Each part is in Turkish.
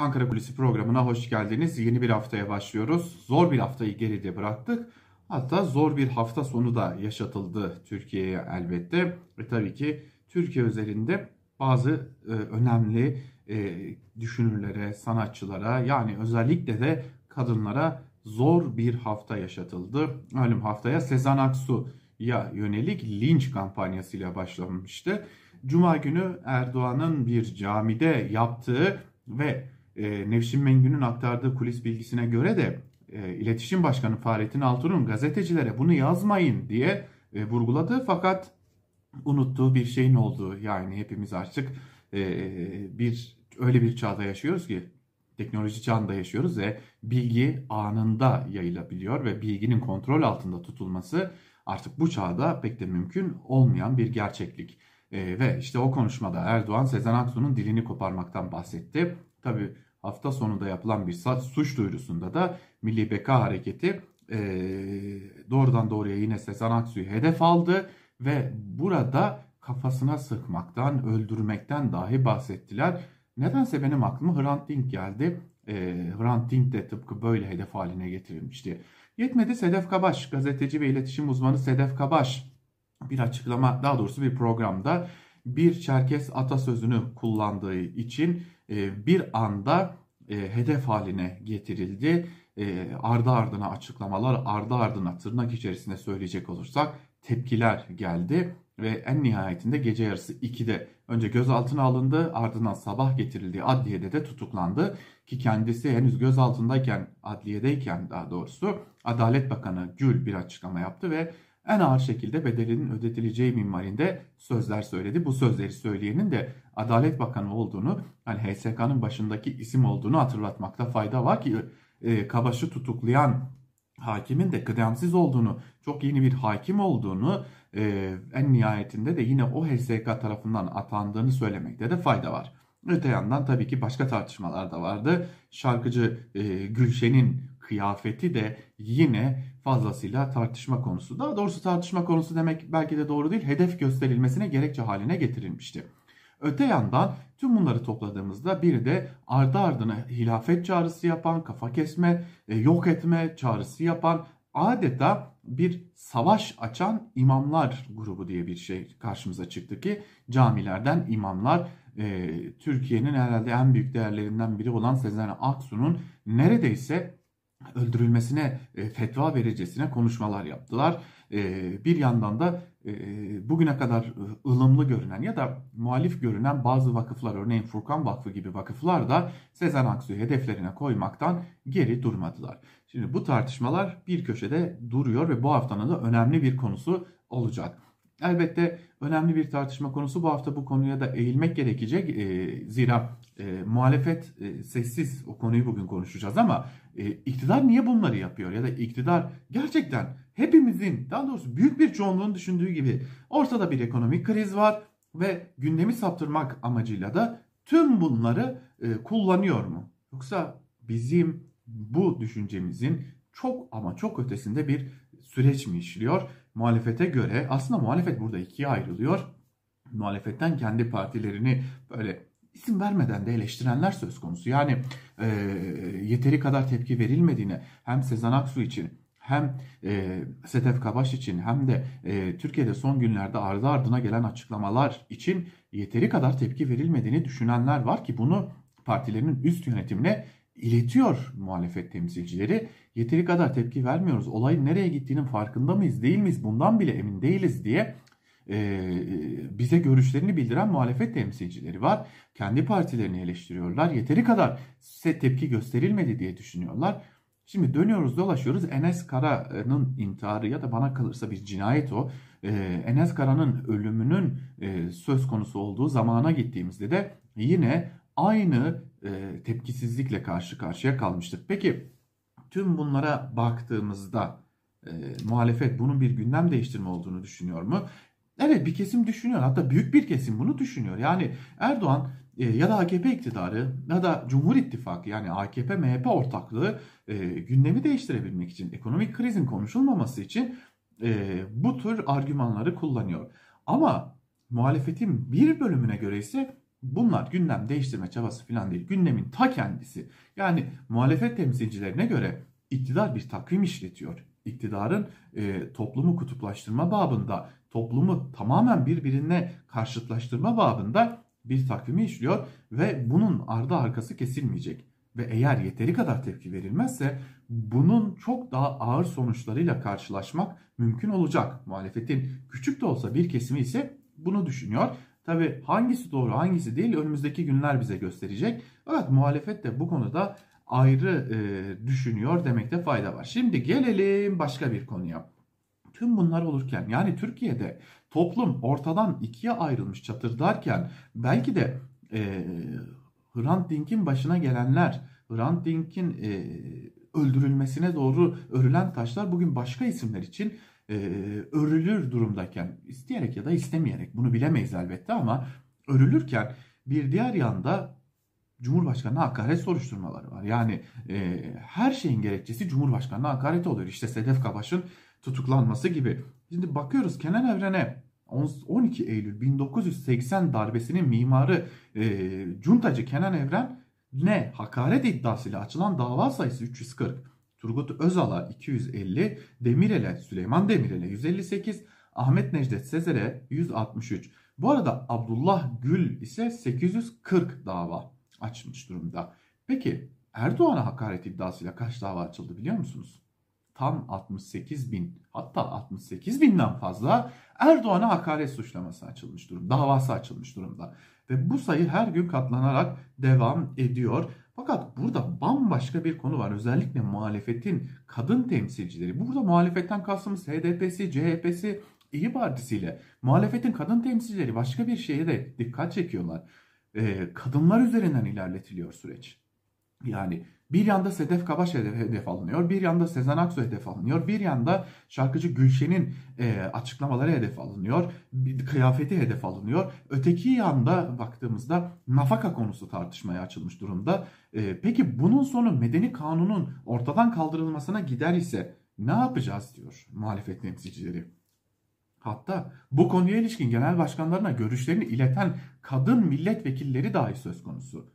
Ankara Kulisi programına hoş geldiniz. Yeni bir haftaya başlıyoruz. Zor bir haftayı geride bıraktık. Hatta zor bir hafta sonu da yaşatıldı Türkiye'ye elbette. Ve tabii ki Türkiye üzerinde bazı e, önemli e, düşünürlere, sanatçılara yani özellikle de kadınlara zor bir hafta yaşatıldı. Malum haftaya Sezen Aksu'ya yönelik linç kampanyasıyla başlamıştı. Cuma günü Erdoğan'ın bir camide yaptığı ve e, Nevşin Mengü'nün aktardığı kulis bilgisine göre de e, İletişim Başkanı Fahrettin Altun'un gazetecilere bunu yazmayın diye e, vurguladı. Fakat unuttuğu bir şeyin olduğu yani hepimiz artık e, bir öyle bir çağda yaşıyoruz ki teknoloji çağında yaşıyoruz ve bilgi anında yayılabiliyor ve bilginin kontrol altında tutulması artık bu çağda pek de mümkün olmayan bir gerçeklik. E, ve işte o konuşmada Erdoğan Sezen Aksu'nun dilini koparmaktan bahsetti. Tabi hafta sonunda yapılan bir suç duyurusunda da Milli Beka Hareketi e, doğrudan doğruya yine Sezen Aksu'yu hedef aldı ve burada kafasına sıkmaktan, öldürmekten dahi bahsettiler. Nedense benim aklıma Hrant Dink geldi. E, Hrant Dink de tıpkı böyle hedef haline getirilmişti. Yetmedi Sedef Kabaş, gazeteci ve iletişim uzmanı Sedef Kabaş bir açıklama, daha doğrusu bir programda bir Çerkes atasözünü kullandığı için e, bir anda e, hedef haline getirildi. E, ardı ardına açıklamalar, ardı ardına tırnak içerisinde söyleyecek olursak tepkiler geldi ve en nihayetinde gece yarısı 2'de önce gözaltına alındı ardından sabah getirildiği adliyede de tutuklandı ki kendisi henüz gözaltındayken adliyedeyken daha doğrusu Adalet Bakanı Gül bir açıklama yaptı ve en ağır şekilde bedelinin ödetileceği minvalinde sözler söyledi. Bu sözleri söyleyenin de Adalet Bakanı olduğunu, hani HSK'nın başındaki isim olduğunu hatırlatmakta fayda var ki e, Kabaş'ı tutuklayan hakimin de kıdemsiz olduğunu, çok yeni bir hakim olduğunu, e, en nihayetinde de yine o HSK tarafından atandığını söylemekte de fayda var. Öte yandan tabii ki başka tartışmalar da vardı. Şarkıcı e, Gülşen'in kıyafeti de yine fazlasıyla tartışma konusu. Daha doğrusu tartışma konusu demek belki de doğru değil. Hedef gösterilmesine gerekçe haline getirilmişti. Öte yandan tüm bunları topladığımızda bir de ardı ardına hilafet çağrısı yapan, kafa kesme, e, yok etme çağrısı yapan adeta bir savaş açan imamlar grubu diye bir şey karşımıza çıktı ki camilerden imamlar e, Türkiye'nin herhalde en büyük değerlerinden biri olan Sezen Aksu'nun neredeyse öldürülmesine e, fetva vericesine konuşmalar yaptılar. E, bir yandan da e, bugüne kadar ılımlı görünen ya da muhalif görünen bazı vakıflar örneğin Furkan Vakfı gibi vakıflar da Sezen Aksu'yu hedeflerine koymaktan geri durmadılar. Şimdi bu tartışmalar bir köşede duruyor ve bu haftanın da önemli bir konusu olacak. Elbette önemli bir tartışma konusu bu hafta bu konuya da eğilmek gerekecek. E, zira e, muhalefet e, sessiz o konuyu bugün konuşacağız ama e, iktidar niye bunları yapıyor? Ya da iktidar gerçekten hepimizin daha doğrusu büyük bir çoğunluğun düşündüğü gibi ortada bir ekonomik kriz var ve gündemi saptırmak amacıyla da tüm bunları e, kullanıyor mu? Yoksa bizim bu düşüncemizin çok ama çok ötesinde bir süreç mi işliyor? Muhalefete göre aslında muhalefet burada ikiye ayrılıyor. Muhalefetten kendi partilerini böyle isim vermeden de eleştirenler söz konusu. Yani e, yeteri kadar tepki verilmediğine hem Sezen Aksu için hem e, Sedef Kabaş için hem de e, Türkiye'de son günlerde ardı ardına gelen açıklamalar için yeteri kadar tepki verilmediğini düşünenler var ki bunu partilerinin üst yönetimine iletiyor muhalefet temsilcileri. Yeteri kadar tepki vermiyoruz. Olayın nereye gittiğinin farkında mıyız değil miyiz bundan bile emin değiliz diye bize görüşlerini bildiren muhalefet temsilcileri var. Kendi partilerini eleştiriyorlar. Yeteri kadar size tepki gösterilmedi diye düşünüyorlar. Şimdi dönüyoruz dolaşıyoruz Enes Kara'nın intiharı ya da bana kalırsa bir cinayet o. Ee, Enes Kara'nın ölümünün e, söz konusu olduğu zamana gittiğimizde de yine aynı e, tepkisizlikle karşı karşıya kalmıştık. Peki tüm bunlara baktığımızda e, muhalefet bunun bir gündem değiştirme olduğunu düşünüyor mu? Evet bir kesim düşünüyor. Hatta büyük bir kesim bunu düşünüyor. Yani Erdoğan e, ya da AKP iktidarı ya da Cumhur İttifakı yani AKP MHP ortaklığı e, gündemi değiştirebilmek için ekonomik krizin konuşulmaması için e, bu tür argümanları kullanıyor. Ama muhalefetin bir bölümüne göre ise Bunlar gündem değiştirme çabası falan değil. Gündemin ta kendisi. Yani muhalefet temsilcilerine göre iktidar bir takvim işletiyor. İktidarın e, toplumu kutuplaştırma babında, toplumu tamamen birbirine karşıtlaştırma babında bir takvimi işliyor ve bunun ardı arkası kesilmeyecek. Ve eğer yeteri kadar tepki verilmezse bunun çok daha ağır sonuçlarıyla karşılaşmak mümkün olacak. Muhalefetin küçük de olsa bir kesimi ise bunu düşünüyor. Tabi hangisi doğru hangisi değil önümüzdeki günler bize gösterecek. Evet muhalefet de bu konuda ayrı e, düşünüyor demekte fayda var. Şimdi gelelim başka bir konuya. Tüm bunlar olurken yani Türkiye'de toplum ortadan ikiye ayrılmış çatırdarken belki de e, Hrant Dink'in başına gelenler, Hrant Dink'in e, öldürülmesine doğru örülen taşlar bugün başka isimler için e, örülür durumdayken isteyerek ya da istemeyerek bunu bilemeyiz elbette ama örülürken bir diğer yanda Cumhurbaşkanı'na hakaret soruşturmaları var. Yani e, her şeyin gerekçesi Cumhurbaşkanı'na hakaret oluyor. İşte Sedef Kabaş'ın tutuklanması gibi. Şimdi bakıyoruz Kenan Evren'e 12 Eylül 1980 darbesinin mimarı e, Cuntacı Kenan Evren ne hakaret iddiasıyla açılan dava sayısı 340. Turgut Özal'a 250, Demirel'e Süleyman Demirel'e 158, Ahmet Necdet Sezer'e 163. Bu arada Abdullah Gül ise 840 dava açmış durumda. Peki Erdoğan'a hakaret iddiasıyla kaç dava açıldı biliyor musunuz? Tam 68 bin hatta 68 binden fazla Erdoğan'a hakaret suçlaması açılmış durumda. Davası açılmış durumda. Ve bu sayı her gün katlanarak devam ediyor. Fakat burada bambaşka bir konu var. Özellikle muhalefetin kadın temsilcileri. Burada muhalefetten kastımız HDP'si, CHP'si, İyi Partisi'yle muhalefetin kadın temsilcileri başka bir şeye de dikkat çekiyorlar. Ee, kadınlar üzerinden ilerletiliyor süreç. Yani bir yanda Sedef Kabaş hedef alınıyor, bir yanda Sezen Aksu hedef alınıyor, bir yanda şarkıcı Gülşen'in e, açıklamaları hedef alınıyor, bir kıyafeti hedef alınıyor. Öteki yanda baktığımızda nafaka konusu tartışmaya açılmış durumda. E, peki bunun sonu medeni kanunun ortadan kaldırılmasına gider ise ne yapacağız diyor muhalefet temsilcileri. Hatta bu konuya ilişkin genel başkanlarına görüşlerini ileten kadın milletvekilleri dahi söz konusu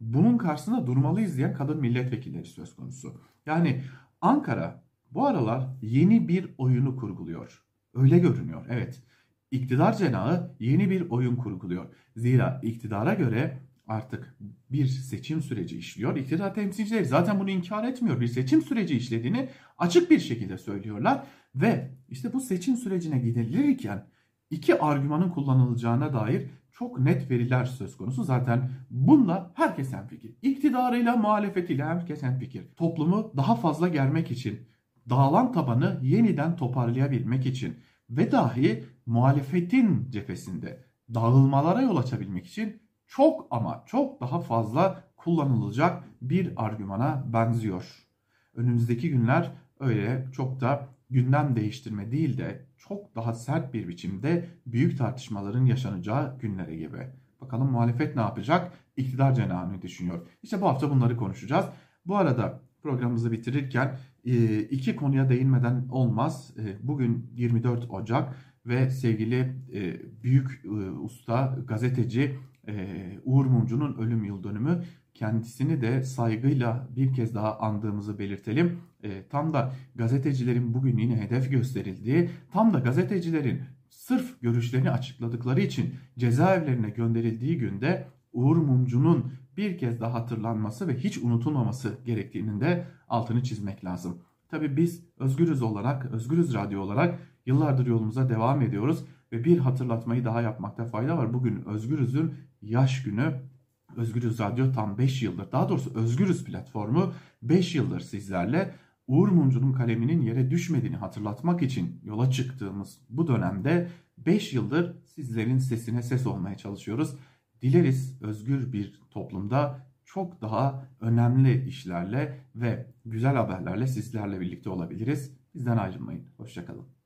bunun karşısında durmalıyız diyen kadın milletvekilleri söz konusu. Yani Ankara bu aralar yeni bir oyunu kurguluyor. Öyle görünüyor. Evet. İktidar cenahı yeni bir oyun kurguluyor. Zira iktidara göre artık bir seçim süreci işliyor. İktidar temsilcileri zaten bunu inkar etmiyor. Bir seçim süreci işlediğini açık bir şekilde söylüyorlar. Ve işte bu seçim sürecine gidilirken iki argümanın kullanılacağına dair çok net veriler söz konusu. Zaten bunda herkes fikir. İktidarıyla muhalefetiyle herkes fikir. Toplumu daha fazla germek için, dağılan tabanı yeniden toparlayabilmek için ve dahi muhalefetin cephesinde dağılmalara yol açabilmek için çok ama çok daha fazla kullanılacak bir argümana benziyor. Önümüzdeki günler öyle çok da gündem değiştirme değil de çok daha sert bir biçimde büyük tartışmaların yaşanacağı günlere gibi. Bakalım muhalefet ne yapacak? İktidar cenahını düşünüyor. İşte bu hafta bunları konuşacağız. Bu arada programımızı bitirirken e, iki konuya değinmeden olmaz. E, bugün 24 Ocak ve sevgili e, büyük usta gazeteci Uğur Mumcu'nun ölüm yıl dönümü kendisini de saygıyla bir kez daha andığımızı belirtelim. E, tam da gazetecilerin bugün yine hedef gösterildiği, tam da gazetecilerin sırf görüşlerini açıkladıkları için cezaevlerine gönderildiği günde Uğur Mumcu'nun bir kez daha hatırlanması ve hiç unutulmaması gerektiğinin de altını çizmek lazım. Tabi biz Özgürüz olarak, Özgürüz Radyo olarak yıllardır yolumuza devam ediyoruz ve bir hatırlatmayı daha yapmakta fayda var. Bugün Özgürüz'ün yaş günü Özgürüz Radyo tam 5 yıldır, daha doğrusu Özgürüz platformu 5 yıldır sizlerle Uğur Mumcu'nun kaleminin yere düşmediğini hatırlatmak için yola çıktığımız bu dönemde 5 yıldır sizlerin sesine ses olmaya çalışıyoruz. Dileriz özgür bir toplumda çok daha önemli işlerle ve güzel haberlerle sizlerle birlikte olabiliriz. Bizden ayrılmayın. Hoşçakalın.